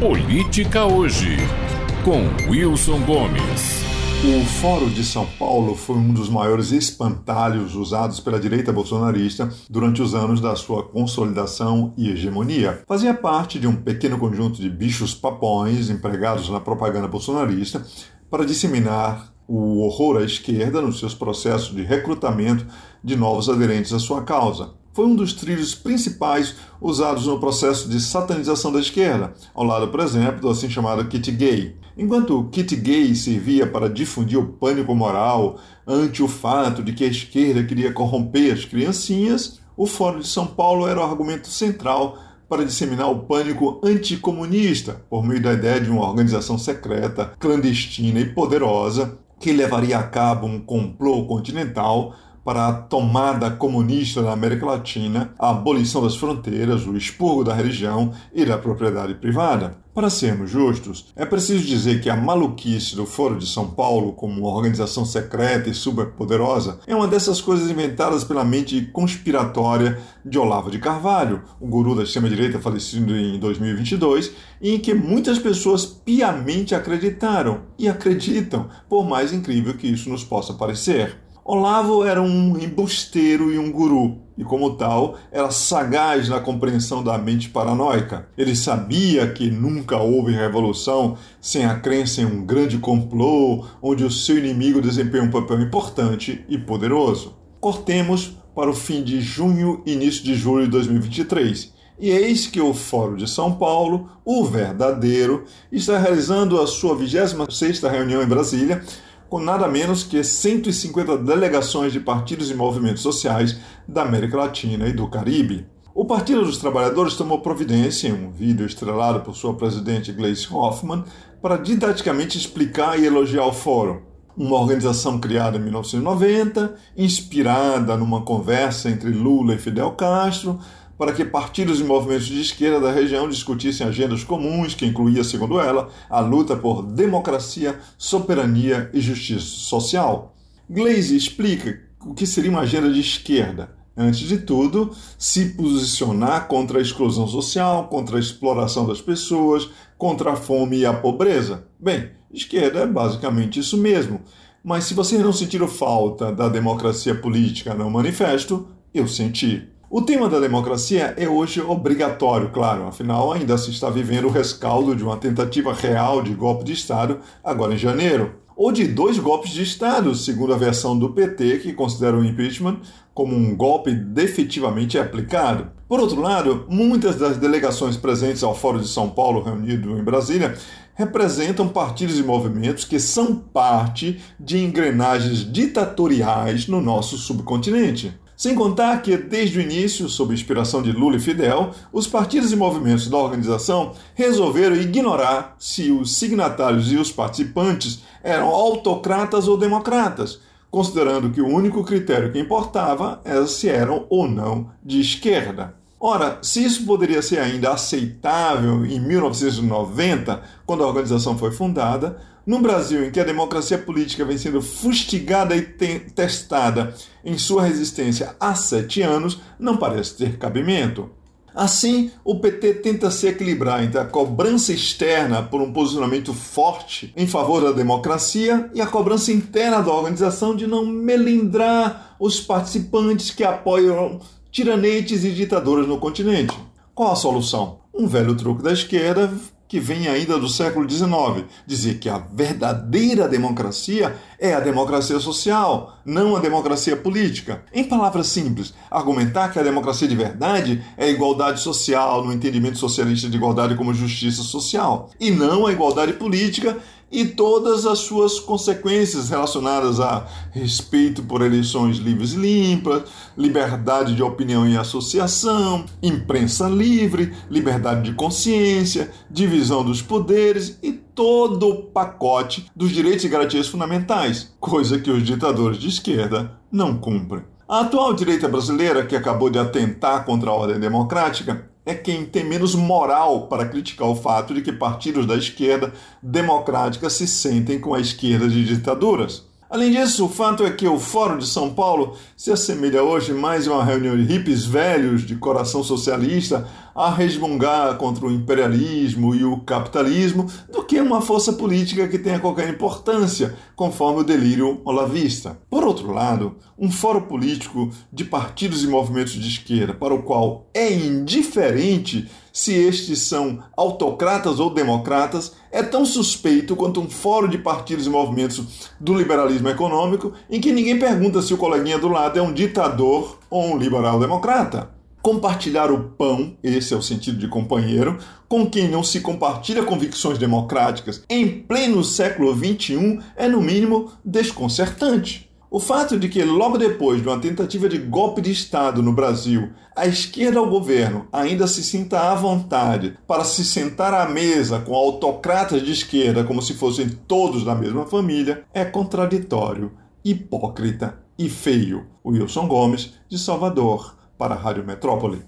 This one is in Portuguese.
Política Hoje, com Wilson Gomes. O Fórum de São Paulo foi um dos maiores espantalhos usados pela direita bolsonarista durante os anos da sua consolidação e hegemonia. Fazia parte de um pequeno conjunto de bichos papões empregados na propaganda bolsonarista para disseminar o horror à esquerda nos seus processos de recrutamento de novos aderentes à sua causa foi um dos trilhos principais usados no processo de satanização da esquerda, ao lado, por exemplo, do assim chamado kit gay. Enquanto o kit gay servia para difundir o pânico moral ante o fato de que a esquerda queria corromper as criancinhas, o Fórum de São Paulo era o argumento central para disseminar o pânico anticomunista por meio da ideia de uma organização secreta, clandestina e poderosa que levaria a cabo um complô continental para a tomada comunista na América Latina, a abolição das fronteiras, o expurgo da religião e da propriedade privada. Para sermos justos, é preciso dizer que a maluquice do Foro de São Paulo, como uma organização secreta e superpoderosa, é uma dessas coisas inventadas pela mente conspiratória de Olavo de Carvalho, o guru da extrema-direita falecido em 2022, e em que muitas pessoas piamente acreditaram e acreditam, por mais incrível que isso nos possa parecer. Olavo era um embusteiro e um guru, e como tal, era sagaz na compreensão da mente paranoica. Ele sabia que nunca houve revolução sem a crença em um grande complô onde o seu inimigo desempenha um papel importante e poderoso. Cortemos para o fim de junho e início de julho de 2023. E eis que o Fórum de São Paulo, o verdadeiro, está realizando a sua 26ª reunião em Brasília com nada menos que 150 delegações de partidos e movimentos sociais da América Latina e do Caribe. O Partido dos Trabalhadores tomou providência, em um vídeo estrelado por sua presidente Gleice Hoffmann, para didaticamente explicar e elogiar o fórum. Uma organização criada em 1990, inspirada numa conversa entre Lula e Fidel Castro, para que partidos e movimentos de esquerda da região discutissem agendas comuns que incluía, segundo ela, a luta por democracia, soberania e justiça social. Glaze explica o que seria uma agenda de esquerda. Antes de tudo, se posicionar contra a exclusão social, contra a exploração das pessoas, contra a fome e a pobreza. Bem, esquerda é basicamente isso mesmo. Mas se vocês não sentiram falta da democracia política no manifesto, eu senti. O tema da democracia é hoje obrigatório, claro, afinal ainda se está vivendo o rescaldo de uma tentativa real de golpe de Estado agora em janeiro. Ou de dois golpes de Estado, segundo a versão do PT, que considera o impeachment como um golpe definitivamente aplicado. Por outro lado, muitas das delegações presentes ao Fórum de São Paulo, reunido em Brasília, representam partidos e movimentos que são parte de engrenagens ditatoriais no nosso subcontinente. Sem contar que, desde o início, sob inspiração de Lula e Fidel, os partidos e movimentos da organização resolveram ignorar se os signatários e os participantes eram autocratas ou democratas, considerando que o único critério que importava era se eram ou não de esquerda. Ora, se isso poderia ser ainda aceitável em 1990, quando a organização foi fundada, no Brasil, em que a democracia política vem sendo fustigada e testada em sua resistência há sete anos, não parece ter cabimento. Assim, o PT tenta se equilibrar entre a cobrança externa por um posicionamento forte em favor da democracia e a cobrança interna da organização de não melindrar os participantes que apoiam tiranetes e ditadores no continente. Qual a solução? Um velho truque da esquerda que vem ainda do século XIX, dizer que a verdadeira democracia é a democracia social, não a democracia política. Em palavras simples, argumentar que a democracia de verdade é a igualdade social, no entendimento socialista de igualdade como justiça social, e não a igualdade política e todas as suas consequências relacionadas a respeito por eleições livres e limpas, liberdade de opinião e associação, imprensa livre, liberdade de consciência, divisão dos poderes e todo o pacote dos direitos e garantias fundamentais, coisa que os ditadores de esquerda não cumprem. A atual direita brasileira, que acabou de atentar contra a ordem democrática, é quem tem menos moral para criticar o fato de que partidos da esquerda democrática se sentem com a esquerda de ditaduras. Além disso, o fato é que o Fórum de São Paulo se assemelha hoje mais a uma reunião de hippies velhos de coração socialista a resmungar contra o imperialismo e o capitalismo do que uma força política que tenha qualquer importância, conforme o delírio olavista. Por outro lado, um fórum político de partidos e movimentos de esquerda para o qual é indiferente se estes são autocratas ou democratas, é tão suspeito quanto um fórum de partidos e movimentos do liberalismo econômico em que ninguém pergunta se o coleguinha do lado é um ditador ou um liberal democrata. Compartilhar o pão, esse é o sentido de companheiro, com quem não se compartilha convicções democráticas em pleno século XXI é, no mínimo, desconcertante. O fato de que, logo depois de uma tentativa de golpe de Estado no Brasil, a esquerda ao governo ainda se sinta à vontade para se sentar à mesa com autocratas de esquerda como se fossem todos da mesma família é contraditório, hipócrita e feio. Wilson Gomes, de Salvador, para a Rádio Metrópole.